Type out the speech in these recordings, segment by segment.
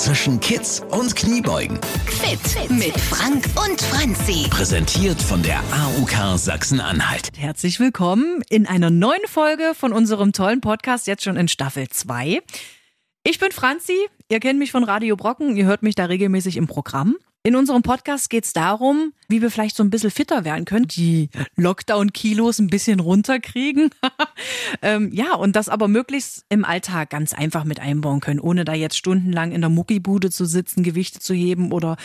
zwischen Kids und Kniebeugen. Fit mit Frank und Franzi. Präsentiert von der AUK Sachsen-Anhalt. Herzlich willkommen in einer neuen Folge von unserem tollen Podcast, jetzt schon in Staffel 2. Ich bin Franzi, ihr kennt mich von Radio Brocken, ihr hört mich da regelmäßig im Programm. In unserem Podcast geht es darum, wie wir vielleicht so ein bisschen fitter werden können, die Lockdown-Kilos ein bisschen runterkriegen. ähm, ja, und das aber möglichst im Alltag ganz einfach mit einbauen können, ohne da jetzt stundenlang in der Muckibude zu sitzen, Gewichte zu heben oder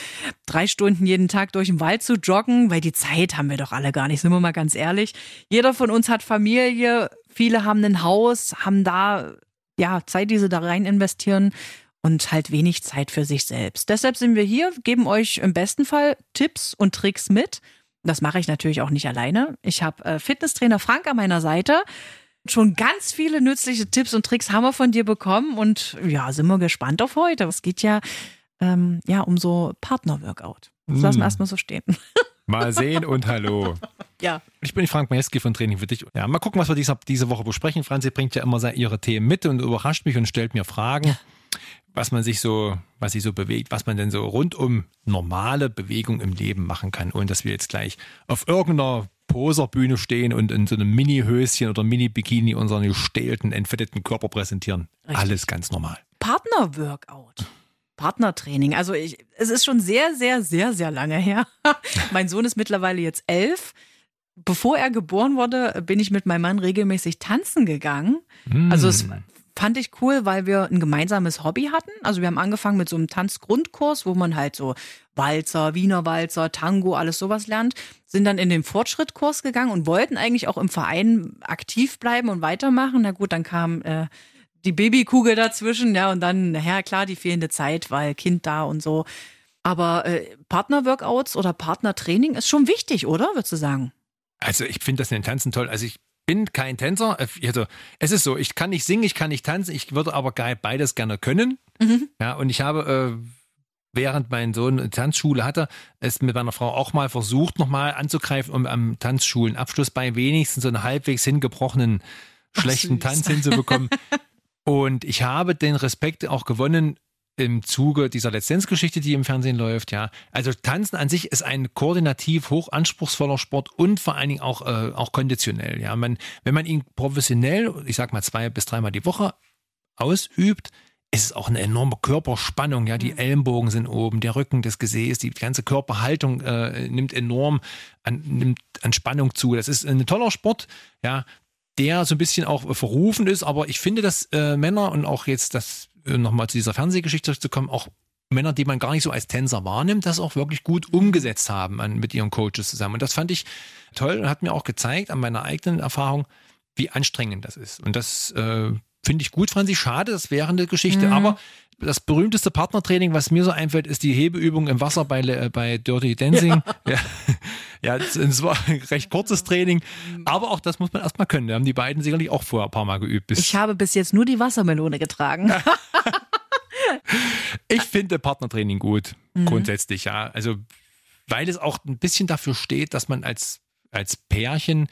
drei Stunden jeden Tag durch den Wald zu joggen, weil die Zeit haben wir doch alle gar nicht, sind wir mal ganz ehrlich. Jeder von uns hat Familie, viele haben ein Haus, haben da ja Zeit, die sie da rein investieren und halt wenig Zeit für sich selbst. Deshalb sind wir hier, geben euch im besten Fall Tipps und Tricks mit. Das mache ich natürlich auch nicht alleine. Ich habe äh, Fitnesstrainer Frank an meiner Seite. Schon ganz viele nützliche Tipps und Tricks haben wir von dir bekommen und ja, sind wir gespannt auf heute. Es geht ja, ähm, ja um so Partner-Workout. Das lassen wir Mm. erstmal so stehen. Mal sehen und hallo. ja. Ich bin Frank Majewski von Training für dich. Ja, mal gucken, was wir diese, diese Woche besprechen. Franzi bringt ja immer ihre Themen mit und überrascht mich und stellt mir Fragen, was man sich so, was sich so bewegt, was man denn so rund um normale Bewegung im Leben machen kann, ohne dass wir jetzt gleich auf irgendeiner Poserbühne stehen und in so einem Mini-Höschen oder Mini-Bikini unseren gestählten, entfetteten Körper präsentieren. Richtig. Alles ganz normal. Partner-Workout. Partnertraining. Also ich, es ist schon sehr, sehr, sehr, sehr lange her. mein Sohn ist mittlerweile jetzt elf. Bevor er geboren wurde, bin ich mit meinem Mann regelmäßig tanzen gegangen. Also es fand ich cool, weil wir ein gemeinsames Hobby hatten. Also wir haben angefangen mit so einem Tanzgrundkurs, wo man halt so Walzer, Wiener Walzer, Tango, alles sowas lernt. Sind dann in den Fortschrittkurs gegangen und wollten eigentlich auch im Verein aktiv bleiben und weitermachen. Na gut, dann kam äh, die Babykugel dazwischen, ja, und dann, naja, klar, die fehlende Zeit, weil Kind da und so. Aber äh, Partnerworkouts oder Partnertraining ist schon wichtig, oder? Würdest du sagen? Also ich finde das in den Tanzen toll. Also ich bin kein Tänzer. Also es ist so, ich kann nicht singen, ich kann nicht tanzen, ich würde aber beides gerne können. Ja, und ich habe, äh, während mein Sohn eine Tanzschule hatte, es mit meiner Frau auch mal versucht, nochmal anzugreifen, um am Tanzschulenabschluss bei wenigstens so einen halbwegs hingebrochenen, schlechten süß. Tanz hinzubekommen. und ich habe den Respekt auch gewonnen, im Zuge dieser Lizenzgeschichte, die im Fernsehen läuft, ja. Also Tanzen an sich ist ein koordinativ hoch anspruchsvoller Sport und vor allen Dingen auch, äh, auch konditionell, ja. Man, wenn man ihn professionell, ich sag mal zwei bis dreimal die Woche ausübt, ist es auch eine enorme Körperspannung, ja. Die Ellenbogen sind oben, der Rücken, das Gesäß, die ganze Körperhaltung äh, nimmt enorm an, nimmt an Spannung zu. Das ist ein toller Sport, ja, der so ein bisschen auch verrufen ist, aber ich finde, dass äh, Männer und auch jetzt das nochmal zu dieser Fernsehgeschichte zurückzukommen, auch Männer, die man gar nicht so als Tänzer wahrnimmt, das auch wirklich gut umgesetzt haben an, mit ihren Coaches zusammen. Und das fand ich toll und hat mir auch gezeigt an meiner eigenen Erfahrung, wie anstrengend das ist. Und das äh, finde ich gut, Franzi. Schade, das wäre eine Geschichte. Aber das berühmteste Partnertraining, was mir so einfällt, ist die Hebeübung im Wasser bei, äh, bei Dirty Dancing. Ja, ja das, das war ein recht kurzes Training. Aber auch das muss man erstmal können. Da haben die beiden sicherlich auch vorher ein paar Mal geübt. Ich habe bis jetzt nur die Wassermelone getragen. Ich finde Partnertraining gut, grundsätzlich, ja. Also, weil es auch ein bisschen dafür steht, dass man als, als Pärchen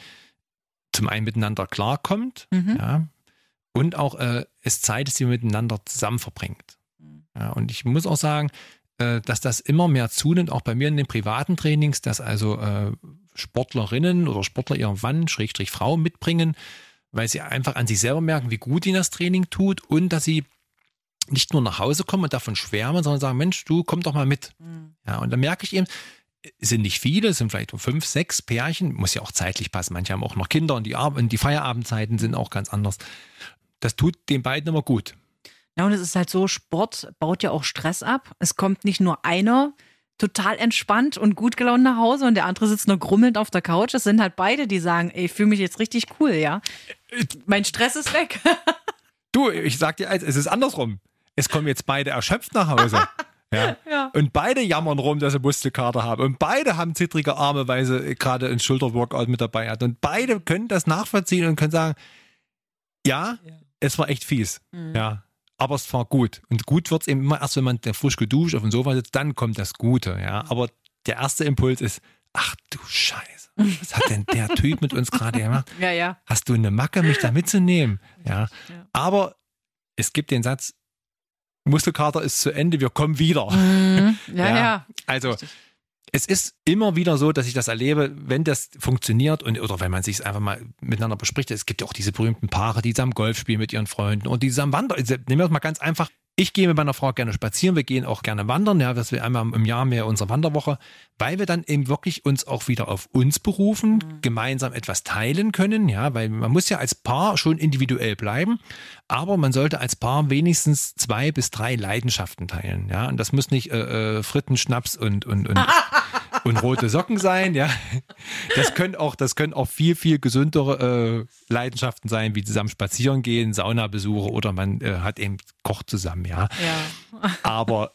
zum einen miteinander klarkommt, ja, und auch äh, es Zeit ist, die man miteinander zusammen verbringt. Ja, und ich muss auch sagen, äh, dass das immer mehr zunimmt, auch bei mir in den privaten Trainings, dass also äh, Sportlerinnen oder Sportler ihren Mann, Schrägstrich Frau mitbringen, weil sie einfach an sich selber merken, wie gut ihnen das Training tut und dass sie nicht nur nach Hause kommen und davon schwärmen, sondern sagen, Mensch, du komm doch mal mit. Ja, und dann merke ich eben, es sind nicht viele, es sind vielleicht so fünf, sechs Pärchen, muss ja auch zeitlich passen. Manche haben auch noch Kinder und die, Ab und die Feierabendzeiten sind auch ganz anders. Das tut den beiden immer gut. Ja, und es ist halt so, Sport baut ja auch Stress ab. Es kommt nicht nur einer total entspannt und gut gelaunt nach Hause und der andere sitzt nur grummelnd auf der Couch. Es sind halt beide, die sagen, ey, ich fühle mich jetzt richtig cool, ja. Mein Stress ist weg. Du, ich sag dir eins, es ist andersrum. Es kommen jetzt beide erschöpft nach Hause. Ja. Ja. Und beide jammern rum, dass sie Muskelkater haben. Und beide haben zittrige Arme, weil sie gerade ein Schulterworkout mit dabei hatten. Und beide können das nachvollziehen und können sagen, ja, es war echt fies. Ja. Aber es war gut. Und gut wird es eben immer erst, wenn man frisch geduscht auf dem Sofa sitzt, dann kommt das Gute. Ja. Aber der erste Impuls ist, ach du Scheiße. Was hat denn der Typ mit uns gerade gemacht? Ja, ja. Hast du eine Macke, mich da mitzunehmen? Ja. Ja. Aber es gibt den Satz, Muskelkater ist zu Ende, wir kommen wieder. Mhm. Ja, ja. Ja. Also es ist immer wieder so, dass ich das erlebe, wenn das funktioniert und oder wenn man sich es einfach mal miteinander bespricht. Es gibt ja auch diese berühmten Paare, die zusammen Golf spielen mit ihren Freunden und die zusammen wandern. Also, Nehmen wir das mal ganz einfach. Ich gehe mit meiner Frau gerne spazieren, wir gehen auch gerne wandern, ja, dass wir einmal im Jahr mehr unsere Wanderwoche, weil wir dann eben wirklich uns auch wieder auf uns berufen, gemeinsam etwas teilen können, ja, weil man muss ja als Paar schon individuell bleiben, aber man sollte als Paar wenigstens zwei bis drei Leidenschaften teilen, ja, und das muss nicht äh, äh, Fritten, Schnaps und und und und rote Socken sein, ja. Das können auch, das können auch viel, viel gesündere äh, Leidenschaften sein, wie zusammen spazieren gehen, Saunabesuche oder man äh, hat eben kocht zusammen, ja. ja. Aber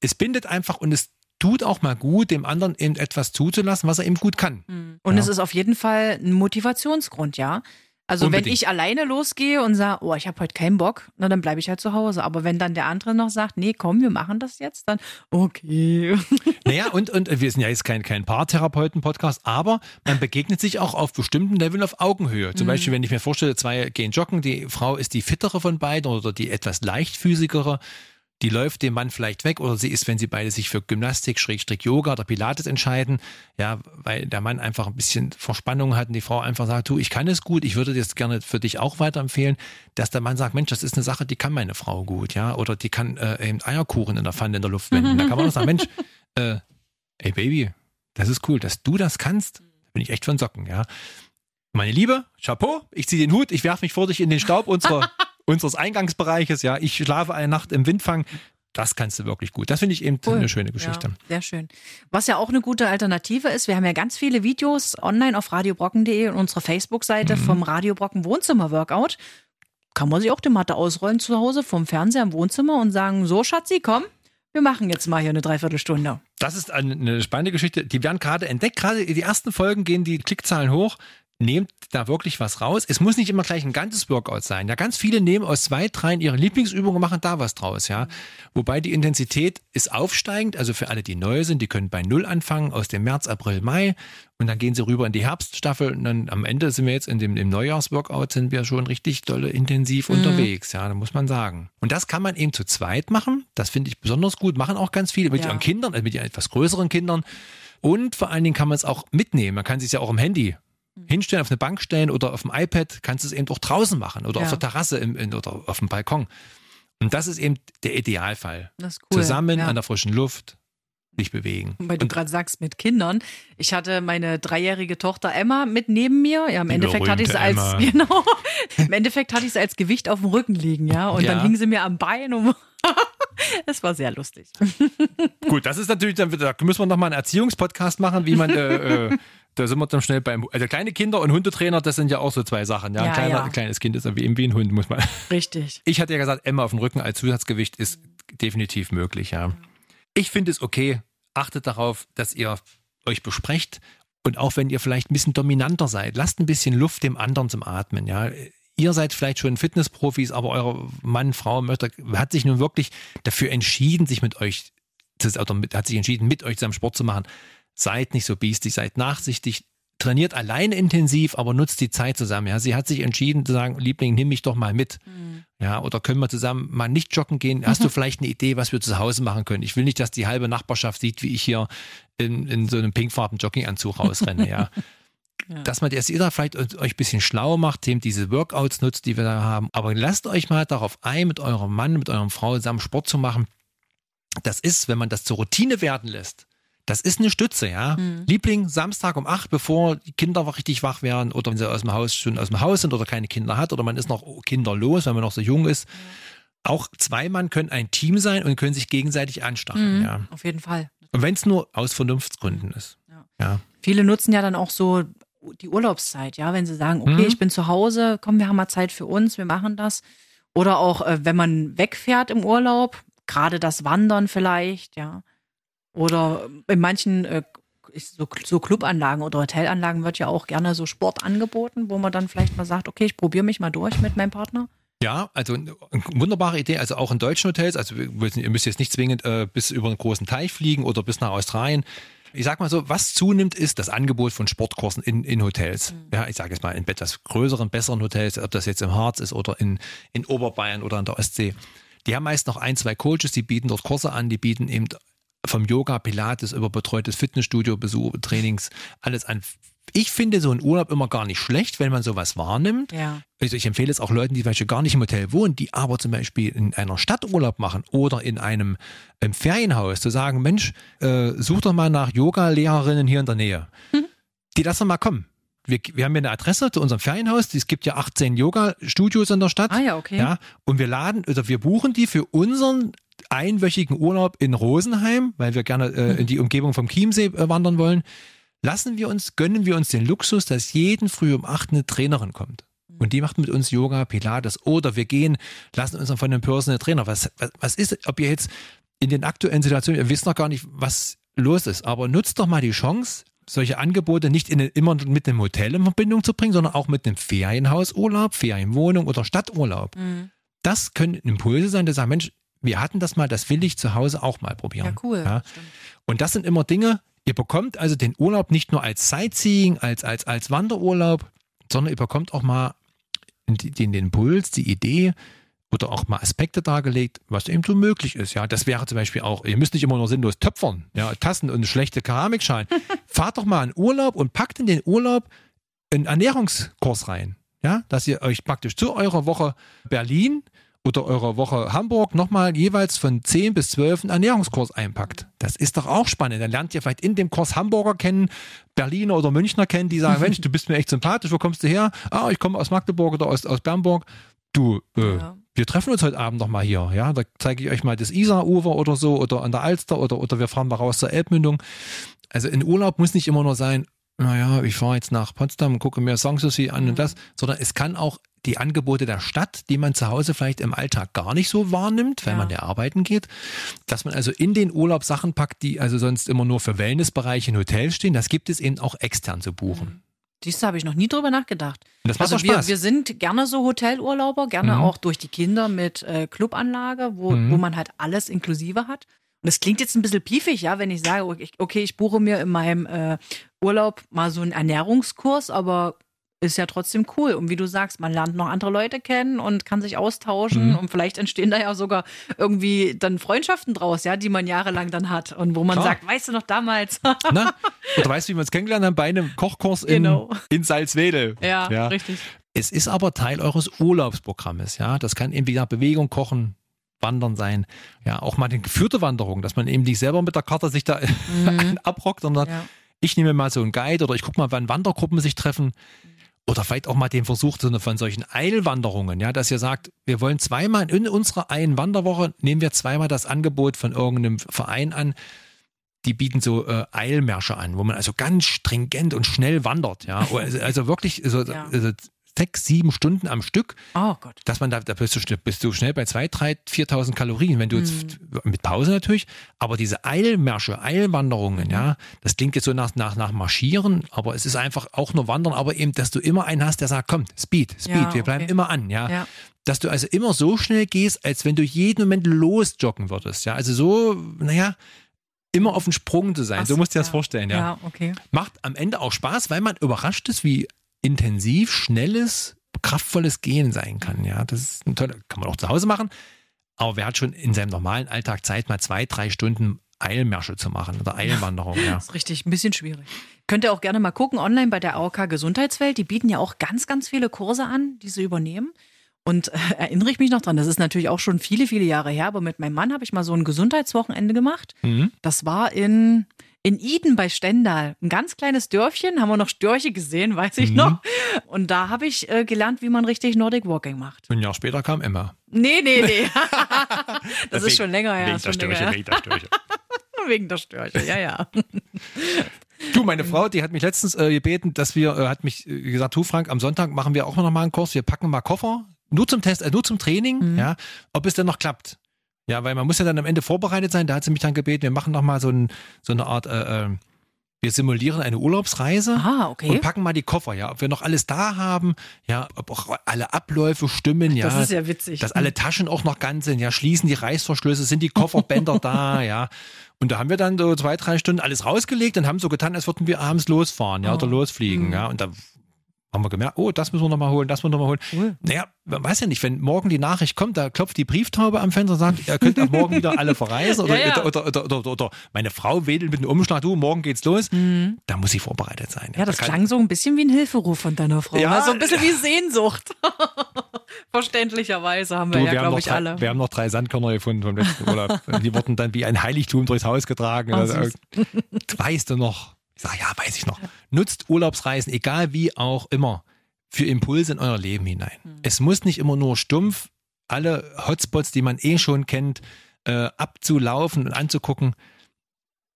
es bindet einfach und es tut auch mal gut, dem anderen eben etwas zuzulassen, was er eben gut kann. Und Ja. es ist auf jeden Fall ein Motivationsgrund, ja. Also Unbedingt. wenn ich alleine losgehe und sage, oh, ich habe heute keinen Bock, na dann bleibe ich halt zu Hause. Aber wenn dann der andere noch sagt, nee, komm, wir machen das jetzt, dann okay. Naja, und, und wir sind ja jetzt kein, kein Paartherapeuten-Podcast, aber man begegnet sich auch auf bestimmten Leveln auf Augenhöhe. Zum Beispiel, wenn ich mir vorstelle, zwei gehen joggen, die Frau ist die fittere von beiden oder die etwas leichtfüßigere, die läuft dem Mann vielleicht weg oder sie ist, wenn sie beide sich für Gymnastik, Schrägstrich Yoga oder Pilates entscheiden, ja, weil der Mann einfach ein bisschen Verspannung hat und die Frau einfach sagt, du, ich kann es gut, ich würde das gerne für dich auch weiterempfehlen, dass der Mann sagt, Mensch, das ist eine Sache, die kann meine Frau gut, ja, oder die kann äh, eben Eierkuchen in der Pfanne in der Luft wenden. Da kann man auch sagen, Mensch, äh, ey Baby, das ist cool, dass du das kannst. Bin ich echt von Socken, ja. Meine Liebe, Chapeau, ich ziehe den Hut, ich werfe mich vor dich in den Staub unserer, unseres Eingangsbereiches, ja. Ich schlafe eine Nacht im Windfang. Das kannst du wirklich gut. Das finde ich eben Cool. eine schöne Geschichte. Ja, sehr schön. Was ja auch eine gute Alternative ist, wir haben ja ganz viele Videos online auf radiobrocken.de und unserer Facebook-Seite Mhm. vom Radio Brocken Wohnzimmer Workout. Kann man sich auch die Matte ausrollen zu Hause vom Fernseher im Wohnzimmer und sagen, so Schatzi, komm, wir machen jetzt mal hier eine Dreiviertelstunde. Das ist eine, eine spannende Geschichte. Die werden gerade entdeckt. Gerade die ersten Folgen gehen die Klickzahlen hoch. Nehmt da wirklich was raus. Es muss nicht immer gleich ein ganzes Workout sein. Ja, ganz viele nehmen aus zwei, dreien ihre Lieblingsübungen und machen da was draus. Ja, wobei die Intensität ist aufsteigend. Also für alle, die neu sind, die können bei Null anfangen aus dem März, April, Mai und dann gehen sie rüber in die Herbststaffel und dann am Ende sind wir jetzt in dem im Neujahrsworkout sind wir schon richtig dolle intensiv unterwegs. Ja, da muss man sagen. Und das kann man eben zu zweit machen. Das finde ich besonders gut. Machen auch ganz viele mit Ja. ihren Kindern, also mit ihren etwas größeren Kindern. Und vor allen Dingen kann man es auch mitnehmen. Man kann es sich ja auch im Handy hinstellen, auf eine Bank stellen oder auf dem iPad. Kannst du es eben auch draußen machen oder Ja. auf der Terrasse im, in, oder auf dem Balkon. Und das ist eben der Idealfall. Das ist cool. Zusammen ja. an der frischen Luft sich bewegen. Weil du gerade sagst, mit Kindern. Ich hatte meine dreijährige Tochter Emma mit neben mir. Ja, im Die Endeffekt hatte ich sie als, genau, im Endeffekt hatte ich sie als Gewicht auf dem Rücken liegen, ja. Und dann Ja. hing sie mir am Bein und es war sehr lustig. Gut, das ist natürlich, dann, da müssen wir nochmal einen Erziehungspodcast machen, wie man, äh, äh, da sind wir dann schnell beim, also kleine Kinder und Hundetrainer, das sind ja auch so zwei Sachen. Ja, ein Ja, kleiner, ja. ein kleines Kind ist ja wie, ein Hund, muss man. Richtig. Ich hatte ja gesagt, Emma auf dem Rücken als Zusatzgewicht ist definitiv möglich, ja. Ich finde es okay. Achtet darauf, dass ihr euch besprecht und auch wenn ihr vielleicht ein bisschen dominanter seid, lasst ein bisschen Luft dem anderen zum Atmen, ja. Ihr seid vielleicht schon Fitnessprofis, aber euer Mann, Frau möchte, hat sich nun wirklich dafür entschieden, sich mit euch, zu- oder hat sich entschieden, mit euch zusammen Sport zu machen. Seid nicht so biestig, seid nachsichtig, trainiert alleine intensiv, aber nutzt die Zeit zusammen. Ja, sie hat sich entschieden zu sagen, Liebling, nimm mich doch mal mit. Ja, oder können wir zusammen mal nicht joggen gehen? Hast du vielleicht eine Idee, was wir zu Hause machen können? Ich will nicht, dass die halbe Nachbarschaft sieht, wie ich hier in, in so einem pinkfarben Jogginganzug rausrenne, ja. Dass man dass ihr da vielleicht euch ein bisschen schlau macht, eben diese Workouts nutzt, die wir da haben. Aber lasst euch mal darauf ein, mit eurem Mann, mit eurer Frau zusammen Sport zu machen. Das ist, wenn man das zur Routine werden lässt, das ist eine Stütze, ja. Liebling, Samstag um acht, bevor die Kinder richtig wach werden oder wenn sie aus dem Haus schon aus dem Haus sind oder keine Kinder hat oder man ist noch kinderlos, wenn man noch so jung ist. Auch zwei Mann können ein Team sein und können sich gegenseitig anstacheln, ja. Auf jeden Fall. Und wenn es nur aus Vernunftsgründen ist. Ja. Viele nutzen ja dann auch so die Urlaubszeit, ja, wenn sie sagen, okay, Mhm. ich bin zu Hause, komm, wir haben mal Zeit für uns, wir machen das. Oder auch, äh, wenn man wegfährt im Urlaub, gerade das Wandern vielleicht, ja. Oder in manchen äh, so, so Clubanlagen oder Hotelanlagen wird ja auch gerne so Sport angeboten, wo man dann vielleicht mal sagt, okay, ich probiere mich mal durch mit meinem Partner. Ja, also eine wunderbare Idee. Also auch in deutschen Hotels. Also ihr müsst jetzt nicht zwingend äh, bis über einen großen Teich fliegen oder bis nach Australien. Ich sag mal so, was zunimmt, ist das Angebot von Sportkursen in, in Hotels. Ja, ich sage jetzt mal in etwas größeren, besseren Hotels, ob das jetzt im Harz ist oder in, in Oberbayern oder an der Ostsee. Die haben meist noch ein, zwei Coaches, die bieten dort Kurse an, die bieten eben vom Yoga, Pilates über betreutes Fitnessstudio, Besuch, Trainings, alles an. Ich finde so einen Urlaub immer gar nicht schlecht, wenn man sowas wahrnimmt. Ja. Also ich empfehle es auch Leuten, die zum Beispiel gar nicht im Hotel wohnen, die aber zum Beispiel in einer Stadt Urlaub machen oder in einem, im Ferienhaus, zu sagen, Mensch, äh, such doch mal nach Yoga-Lehrerinnen hier in der Nähe. Die lassen mal kommen. Wir, wir haben hier eine Adresse zu unserem Ferienhaus. Es gibt ja 18 Yoga-Studios in der Stadt. Ah ja, okay. Ja, und wir laden, oder wir buchen die für unseren einwöchigen Urlaub in Rosenheim, weil wir gerne äh, in die Umgebung vom Chiemsee äh, wandern wollen. Lassen wir uns, gönnen wir uns den Luxus, dass jeden früh um acht eine Trainerin kommt. Und die macht mit uns Yoga, Pilates oder wir gehen, lassen uns dann von einem Personal Trainer. Was, was, was ist, ob ihr jetzt in den aktuellen Situationen, ihr wisst noch gar nicht, was los ist, aber nutzt doch mal die Chance, solche Angebote nicht in, immer mit einem Hotel in Verbindung zu bringen, sondern auch mit einem Ferienhausurlaub, Ferienwohnung oder Stadturlaub. Mhm. Das können Impulse sein, die sagen, Mensch, wir hatten das mal, das will ich zu Hause auch mal probieren. Ja, cool. Ja? Und das sind immer Dinge, ihr bekommt also den Urlaub nicht nur als Sightseeing, als, als, als Wanderurlaub, sondern ihr bekommt auch mal den, den Impuls, die Idee oder auch mal Aspekte dargelegt, was eben so möglich ist. Ja, das wäre zum Beispiel auch, ihr müsst nicht immer nur sinnlos töpfern, ja, Tassen und schlechte Keramikschalen. Fahrt doch mal in Urlaub und packt in den Urlaub einen Ernährungskurs rein. Ja, dass ihr euch praktisch zu eurer Woche Berlin oder eurer Woche Hamburg nochmal jeweils von 10 bis 12 einen Ernährungskurs einpackt. Das ist doch auch spannend. Dann lernt ihr vielleicht in dem Kurs Hamburger kennen, Berliner oder Münchner kennen, die sagen, Mensch, du bist mir echt sympathisch, wo kommst du her? Ah, ich komme aus Magdeburg oder aus, aus Bernburg. Du, äh, Ja. wir treffen uns heute Abend nochmal hier. Ja, da zeige ich euch mal das Isarufer oder so oder an der Alster oder, oder wir fahren mal raus zur Elbmündung. Also in Urlaub muss nicht immer nur sein, naja, ich fahre jetzt nach Potsdam, gucke mir Sanssouci an und das, sondern es kann auch die Angebote der Stadt, die man zu Hause vielleicht im Alltag gar nicht so wahrnimmt, weil Ja. man ja arbeiten geht, dass man also in den Urlaub Sachen packt, die also sonst immer nur für Wellnessbereiche in Hotels stehen, das gibt es eben auch extern zu buchen. Siehst du, habe ich noch nie drüber nachgedacht. Das macht also wir, Spaß. wir sind gerne so Hotelurlauber, gerne Mhm. auch durch die Kinder mit äh, Clubanlage, wo, Mhm. wo man halt alles inklusive hat. Und das klingt jetzt ein bisschen piefig, ja, wenn ich sage, okay, ich- okay, ich buche mir in meinem äh, Urlaub mal so einen Ernährungskurs, aber ist ja trotzdem cool. Und wie du sagst, man lernt noch andere Leute kennen und kann sich austauschen Mhm. und vielleicht entstehen da ja sogar irgendwie dann Freundschaften draus, ja, die man jahrelang dann hat und wo man Klar. sagt, weißt du noch damals? Na? Oder weißt du, wie wir uns kennengelernt haben? Bei einem Kochkurs in, Genau. in Salzwedel. ja, richtig. Es ist aber Teil eures Urlaubsprogrammes, ja. Das kann eben wieder Bewegung, Kochen, Wandern sein. Ja, auch mal eine geführte Wanderung, dass man eben nicht selber mit der Karte sich da abrockt, sondern Mhm. Ja. ich nehme mal so einen Guide oder ich gucke mal, wann Wandergruppen sich treffen. Oder vielleicht auch mal den Versuch von solchen Eilwanderungen, ja, dass ihr sagt, wir wollen zweimal in unserer einen Wanderwoche, nehmen wir zweimal das Angebot von irgendeinem Verein an, die bieten so äh, Eilmärsche an, wo man also ganz stringent und schnell wandert, ja. Also, also wirklich so, Ja. also sechs, sieben Stunden am Stück, Oh Gott. dass man da, da bist du, schnell- bist du schnell bei 2.000, 3.000, 4.000 Kalorien, wenn du jetzt mit Pause natürlich, aber diese Eilmärsche, Eilwanderungen, ja, das klingt jetzt so nach, nach, nach Marschieren, aber es ist einfach auch nur Wandern, aber eben, dass du immer einen hast, der sagt, komm, Speed, Speed, Ja, wir bleiben okay. immer an, ja. Ja. Dass du also immer so schnell gehst, als wenn du jeden Moment losjoggen würdest, ja. Also so, naja, immer auf dem Sprung zu sein, Ach so musst du dir das ja. vorstellen, ja Ja, okay. macht am Ende auch Spaß, weil man überrascht ist, wie intensiv, schnelles, kraftvolles Gehen sein kann. Ja, das ist ein toller, kann man auch zu Hause machen. Aber wer hat schon in seinem normalen Alltag Zeit, mal zwei, drei Stunden Eilmärsche zu machen oder Eilwanderung? Ja. Das ist richtig, ein bisschen schwierig. Könnt ihr auch gerne mal gucken, online bei der AOK Gesundheitswelt. Die bieten ja auch ganz, ganz viele Kurse an, die sie übernehmen. Und äh, erinnere ich mich noch dran, das ist natürlich auch schon viele, viele Jahre her, aber mit meinem Mann habe ich mal so ein Gesundheitswochenende gemacht. Mhm. Das war in, in Eden bei Stendal. Ein ganz kleines Dörfchen, haben wir noch Störche gesehen, weiß ich Mhm. noch. Und da habe ich äh, gelernt, wie man richtig Nordic Walking macht. Ein Jahr später kam Emma. Nee, nee, nee. das ist Wegen- schon länger her. Wegen ist der länger Störche, wegen der Störche. Wegen der Störche, ja, ja. Du, meine Frau, die hat mich letztens äh, gebeten, dass wir, äh, hat mich äh, gesagt, du Frank, am Sonntag machen wir auch noch mal einen Kurs. Wir packen mal Koffer, nur zum Test, äh, nur zum Training, ja, ob es denn noch klappt. Ja, weil man muss ja dann am Ende vorbereitet sein. Da hat sie mich dann gebeten, wir machen noch mal so, ein, so eine Art, äh, äh, wir simulieren eine Urlaubsreise. Ah, okay. Und packen mal die Koffer, ja, ob wir noch alles da haben, ja, ob auch alle Abläufe stimmen, ja. Das ist ja witzig. Dass alle Taschen auch noch ganz sind, ja, schließen die Reißverschlüsse, sind die Kofferbänder da, ja. Und da haben wir dann so zwei, drei Stunden alles rausgelegt und haben so getan, als würden wir abends losfahren, ja, oder Oh. losfliegen, Mhm. ja. Und da haben wir gemerkt, oh, das müssen wir nochmal holen, das müssen wir nochmal holen. Cool. Naja, man weiß ja nicht, wenn morgen die Nachricht kommt, da klopft die Brieftaube am Fenster und sagt, ihr könnt ab morgen wieder alle verreisen oder, Ja, ja. Oder, oder, oder, oder, meine Frau wedelt mit einem Umschlag, du, morgen geht's los. Da muss sie vorbereitet sein. Mhm. Ja, das Da klang so ein bisschen wie ein Hilferuf von deiner Frau. Ja, Ja, so ein bisschen wie Sehnsucht. Verständlicherweise haben wir Du, ja, glaube ich, drei, alle. wir haben noch drei Sandkörner gefunden vom letzten Urlaub. Die wurden dann wie ein Heiligtum durchs Haus getragen. Oh, Also, weißt du noch? Ich sage, ja, weiß ich noch. Nutzt Urlaubsreisen, egal wie auch immer, für Impulse in euer Leben hinein. Hm. Es muss nicht immer nur stumpf alle Hotspots, die man eh schon kennt, äh, abzulaufen und anzugucken.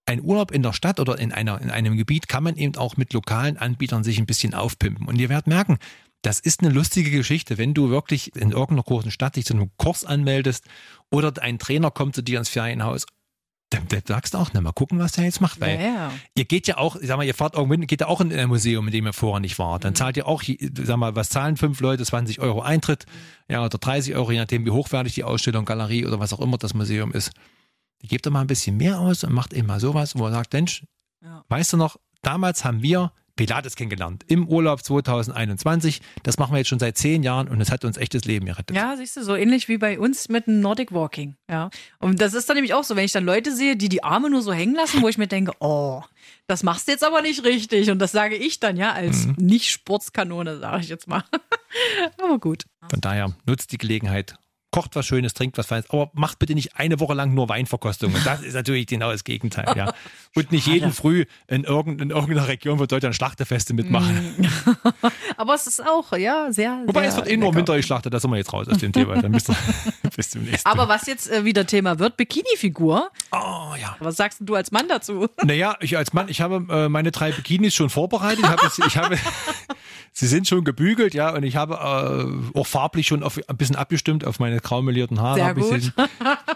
Ein Urlaub in der Stadt oder in, einer, in einem Gebiet kann man eben auch mit lokalen Anbietern sich ein bisschen aufpimpen. Und ihr werdet merken, das ist eine lustige Geschichte, wenn du wirklich in irgendeiner großen Stadt dich zu einem Kurs anmeldest oder ein Trainer kommt zu dir ins Ferienhaus. Dann, dann sagst du auch, na mal gucken, was der jetzt macht. Weil ja, ja. ihr geht ja auch, sag mal, ihr fahrt irgendwo hin, geht ja auch in ein Museum, in dem ihr vorher nicht wart. Mhm. Dann zahlt ihr auch, sag mal, was zahlen fünf Leute, 20 Euro Eintritt, ja, oder 30 Euro, je nachdem, wie hochwertig die Ausstellung, Galerie oder was auch immer das Museum ist. Die gebt doch mal ein bisschen mehr aus und macht eben mal sowas, wo er sagt, Mensch, Ja. weißt du noch, damals haben wir Pilates kennengelernt im Urlaub 2021. Das machen wir jetzt schon seit zehn Jahren und es hat uns echtes Leben gerettet. Ja, siehst du, so ähnlich wie bei uns mit dem Nordic Walking. Ja. Und das ist dann nämlich auch so, wenn ich dann Leute sehe, die die Arme nur so hängen lassen, wo ich mir denke, oh, das machst du jetzt aber nicht richtig. Und das sage ich dann ja als Mhm. Nicht-Sportskanone, sage ich jetzt mal. aber gut. Von daher nutzt die Gelegenheit, kocht was Schönes, trinkt was Feines, aber macht bitte nicht eine Woche lang nur Weinverkostung. Und das ist natürlich genau das Gegenteil, ja. Und nicht jeden Früh in, irgendein, in irgendeiner Region von Deutschland Schlachtefeste mitmachen. Aber es ist auch, ja, sehr. Wobei sehr es wird eh nur im. Winter geschlachtet, da sind wir jetzt raus aus dem Thema. Dann bist du bis zum nächsten Aber was jetzt äh, wieder Thema wird, Bikini-Figur. Oh ja. Was sagst du als Mann dazu? Naja, ich als Mann, ich habe äh, meine drei Bikinis schon vorbereitet. Ich habe, jetzt- ich habe sie sind schon gebügelt, ja, und ich habe äh, auch farblich schon auf, ein bisschen abgestimmt auf meine graumelierten Haare. Sehr gut.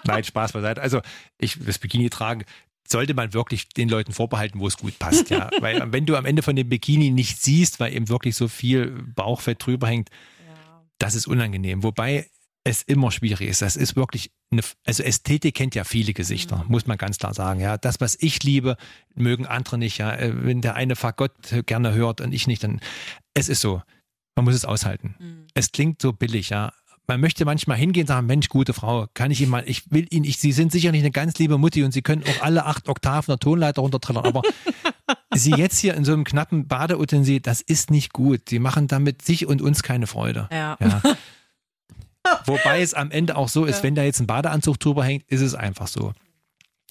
Nein, Spaß beiseite. Also ich das Bikini tragen sollte man wirklich den Leuten vorbehalten, wo es gut passt, ja. Weil wenn du am Ende von dem Bikini nicht siehst, weil eben wirklich so viel Bauchfett drüber hängt, das ist unangenehm. Wobei es immer schwierig ist. Das ist wirklich eine, also Ästhetik kennt ja viele Gesichter, muss man ganz klar sagen. Ja, das, was ich liebe, mögen andere nicht. Ja, Äh, wenn der eine Fagott gerne hört und ich nicht, dann es ist so. Man muss es aushalten. Es klingt so billig, ja. Man möchte manchmal hingehen und sagen, Mensch, gute Frau, kann ich Ihnen mal, ich will Ihnen, ich, Sie sind sicherlich eine ganz liebe Mutti und Sie können auch alle acht Oktaven der Tonleiter runtertrillern, aber Sie jetzt hier in so einem knappen Badeutensil, das ist nicht gut. Sie machen damit sich und uns keine Freude. Ja. Ja. Wobei es am Ende auch so ist, wenn da jetzt ein Badeanzug drüber hängt, ist es einfach so.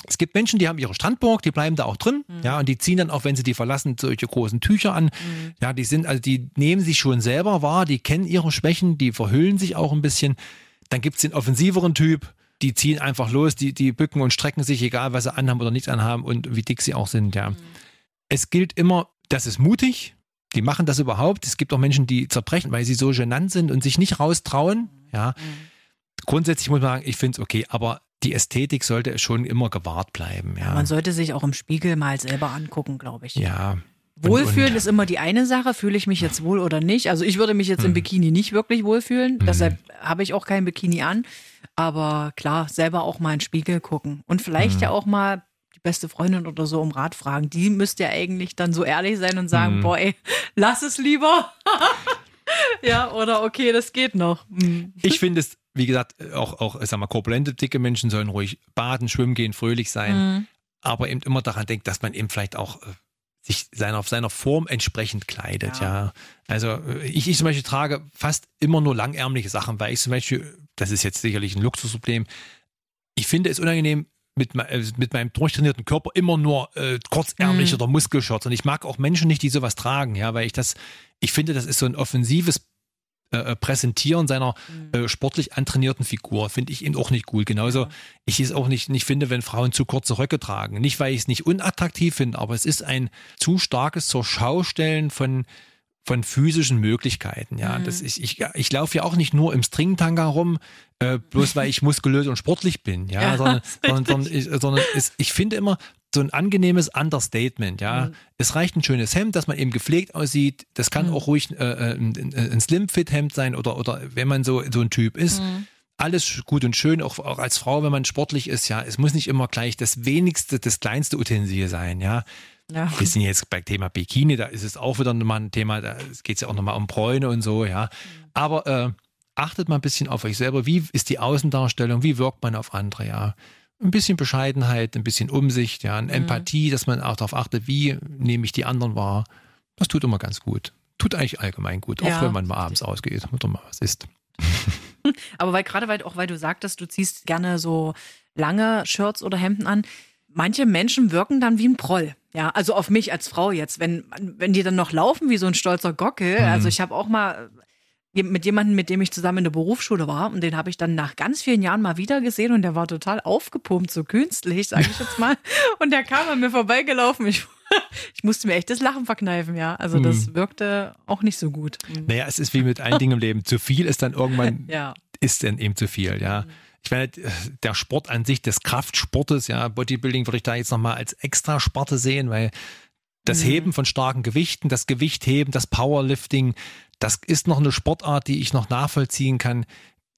Es gibt Menschen, die haben ihre Strandburg, die bleiben da auch drin, ja, und die ziehen dann auch, wenn sie die verlassen, solche großen Tücher an. Ja, die sind, also die nehmen sich schon selber wahr, die kennen ihre Schwächen, die verhüllen sich auch ein bisschen. Dann gibt es den offensiveren Typ, die ziehen einfach los, die, die bücken und strecken sich, egal was sie anhaben oder nicht anhaben und wie dick sie auch sind, ja. Es gilt immer, das ist mutig, die machen das überhaupt. Es gibt auch Menschen, die zerbrechen, weil sie so genannt sind und sich nicht raustrauen. Ja. Grundsätzlich muss man sagen, ich finde es okay, aber die Ästhetik sollte schon immer gewahrt bleiben. Ja. Man sollte sich auch im Spiegel mal selber angucken, glaube ich. ja. Und- Wohlfühlen und- ist immer die eine Sache. Fühle ich mich jetzt wohl oder nicht? Also ich würde mich jetzt Mhm. im Bikini nicht wirklich wohlfühlen. Deshalb habe ich auch kein Bikini an. Aber klar, selber auch mal in den Spiegel gucken. Und vielleicht Mhm. ja auch mal die beste Freundin oder so um Rat fragen. Die müsste ja eigentlich dann so ehrlich sein und sagen, Mhm. boah, ey, lass es lieber. ja, oder okay, das geht noch. Mhm. Ich finde es, wie gesagt, auch, auch ich sag mal, korpulente, dicke Menschen sollen ruhig baden, schwimmen gehen, fröhlich sein. Mhm. aber eben immer daran denkt, dass man eben vielleicht auch äh, sich seiner, seiner Form entsprechend kleidet, ja. Ja. Also äh, ich, ich zum Beispiel trage fast immer nur langärmliche Sachen, weil ich zum Beispiel, das ist jetzt sicherlich ein Luxusproblem, ich finde es unangenehm, mit, äh, mit meinem durchtrainierten Körper immer nur äh, kurzärmlich Mhm. oder Muskelshorts. Und ich mag auch Menschen nicht, die sowas tragen, ja, weil ich das, ich finde, das ist so ein offensives äh, äh, Präsentieren seiner Mhm. äh, sportlich antrainierten Figur finde ich eben auch nicht cool. Genauso ich es auch nicht, nicht finde, wenn Frauen zu kurze Röcke tragen. Nicht, weil ich es nicht unattraktiv finde, aber es ist ein zu starkes zur Schaustellen von von physischen Möglichkeiten, ja. Mhm. Das ich, ich, ich laufe ja auch nicht nur im Stringtanga rum, äh, bloß weil ich muskulös und sportlich bin, ja, Ja, sondern, sondern, sondern, ich, sondern es, ich finde immer so ein angenehmes Understatement, ja. Mhm. Es reicht ein schönes Hemd, dass man eben gepflegt aussieht. Das kann Mhm. auch ruhig äh, äh, ein, ein- Slim-Fit-Hemd sein oder, oder wenn man so, so ein Typ ist. Mhm. Alles gut und schön, auch, auch als Frau, wenn man sportlich ist, ja. Es muss nicht immer gleich das wenigste, das kleinste Utensil sein, ja. Ja. Wir sind jetzt bei Thema Bikini, da ist es auch wieder mal ein Thema, da geht es ja auch nochmal um Bräune und so, ja. Aber äh, achtet mal ein bisschen auf euch selber. Wie ist die Außendarstellung? Wie wirkt man auf andere, ja? Ein bisschen Bescheidenheit, ein bisschen Umsicht, ja, eine Empathie, dass man auch darauf achtet, wie nehme ich die anderen wahr. Das tut immer ganz gut. Tut eigentlich allgemein gut, auch Ja, wenn man mal abends ausgeht oder mal was isst. Aber weil gerade weil, auch weil du sagtest, du ziehst gerne so lange Shirts oder Hemden an, manche Menschen wirken dann wie ein Proll. Ja, also auf mich als Frau jetzt, wenn, wenn die dann noch laufen wie so ein stolzer Gockel. Mhm. Also ich habe auch mal mit jemandem, mit dem ich zusammen in der Berufsschule war, und den habe ich dann nach ganz vielen Jahren mal wieder gesehen und der war total aufgepumpt, so künstlich, sage ich jetzt mal. Und der kam an mir vorbeigelaufen. Ich, ich musste mir echt das Lachen verkneifen, ja. Also Mhm. das wirkte auch nicht so gut. Naja, es ist wie mit allen Dingen im Leben. Zu viel ist dann irgendwann Ja. ist dann eben zu viel, ja. Ich meine, der Sport an sich des Kraftsportes, ja, Bodybuilding würde ich da jetzt nochmal als Extrasparte sehen, weil das Heben von starken Gewichten, das Gewichtheben, das Powerlifting, das ist noch eine Sportart, die ich noch nachvollziehen kann.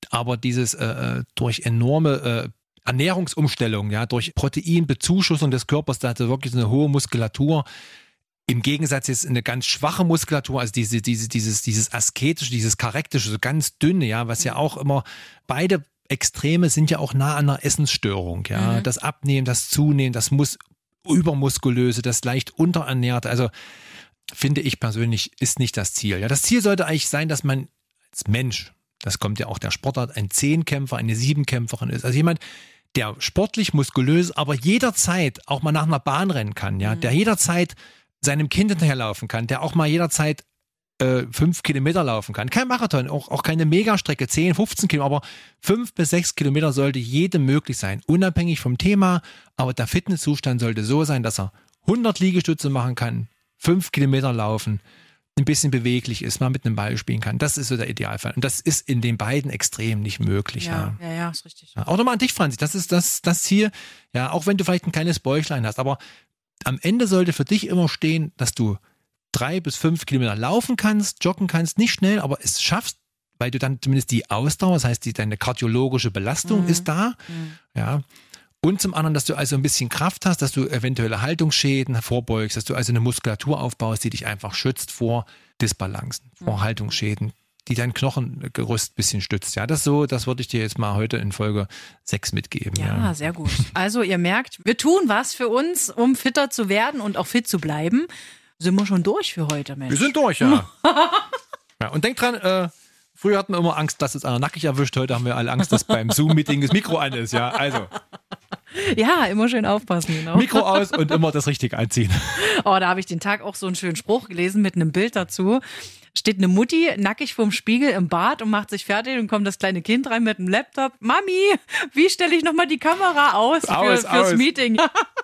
Aber dieses äh, durch enorme äh, Ernährungsumstellung, ja, durch Proteinbezuschussung des Körpers, da hat er wirklich so eine hohe Muskulatur. Im Gegensatz jetzt eine ganz schwache Muskulatur, also diese, diese, dieses, dieses asketische, dieses charaktische, so ganz dünne, ja, was ja auch immer, beide Extreme sind ja auch nah an einer Essensstörung, ja. Das Abnehmen, das Zunehmen, das muss übermuskulöse, das leicht unterernährte, also finde ich persönlich, ist nicht das Ziel. Ja, das Ziel sollte eigentlich sein, dass man als Mensch, das kommt ja auch der Sportart, ein Zehnkämpfer, eine Siebenkämpferin ist. Also jemand, der sportlich muskulös, aber jederzeit auch mal nach einer Bahn rennen kann, ja, der jederzeit seinem Kind hinterherlaufen kann, der auch mal jederzeit äh, fünf Kilometer laufen kann. Kein Marathon, auch, auch keine Megastrecke, 10, 15 Kilometer, aber fünf bis sechs Kilometer sollte jedem möglich sein, unabhängig vom Thema, aber der Fitnesszustand sollte so sein, dass er 100 Liegestütze machen kann, fünf Kilometer laufen, ein bisschen beweglich ist, mal mit einem Ball spielen kann. Das ist so der Idealfall. Und das ist in den beiden extrem nicht möglich. Ja. Ja, ja, ja, ist richtig. Ja, auch nochmal an dich, Franzi. Das ist das, das Ziel. Ja, auch wenn du vielleicht ein kleines Bäuchlein hast. Aber am Ende sollte für dich immer stehen, dass du drei bis fünf Kilometer laufen kannst, joggen kannst, nicht schnell, aber es schaffst, weil du dann zumindest die Ausdauer, das heißt, die, deine kardiologische Belastung ist da. Ja. Und zum anderen, dass du also ein bisschen Kraft hast, dass du eventuelle Haltungsschäden hervorbeugst, dass du also eine Muskulatur aufbaust, die dich einfach schützt vor Disbalancen, vor Haltungsschäden, die dein Knochengerüst ein bisschen stützt. Ja, das so, das würde ich dir jetzt mal heute in Folge 6 mitgeben. Ja, Ja. sehr gut. Also ihr merkt, wir tun was für uns, um fitter zu werden und auch fit zu bleiben. Sind wir schon durch für heute, Mensch. Wir sind durch, ja. ja und denk dran, äh, früher hatten wir immer Angst, dass es einer nackig erwischt. Heute haben wir alle Angst, dass beim Zoom-Meeting das Mikro an ist. Ja, also ja, immer schön aufpassen, genau. Mikro aus und immer das Richtige anziehen. Oh, da habe ich den Tag auch so einen schönen Spruch gelesen mit einem Bild dazu. Steht eine Mutti nackig vorm Spiegel im Bad und macht sich fertig und kommt das kleine Kind rein mit dem Laptop. Mami, wie stelle ich nochmal die Kamera aus, für, Aus, fürs aus. Meeting?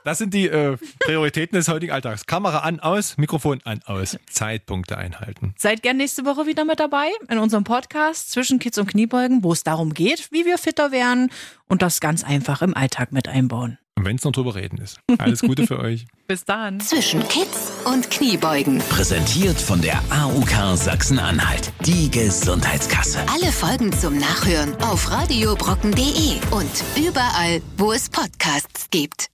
Das sind die äh, Prioritäten des heutigen Alltags. Kamera an, aus, Mikrofon an, aus. Zeitpunkte einhalten. Seid gern nächste Woche wieder mit dabei in unserem Podcast zwischen Kids und Kniebeugen, wo es darum geht, wie wir fitter werden und das ganz einfach im Alltag mit einbauen. Und wenn es noch drüber reden ist. Alles Gute für euch. Bis dann. Zwischen Kids und Kniebeugen. Präsentiert von der AUK Sachsen-Anhalt. Die Gesundheitskasse. Alle Folgen zum Nachhören auf radiobrocken.de und überall, wo es Podcasts gibt.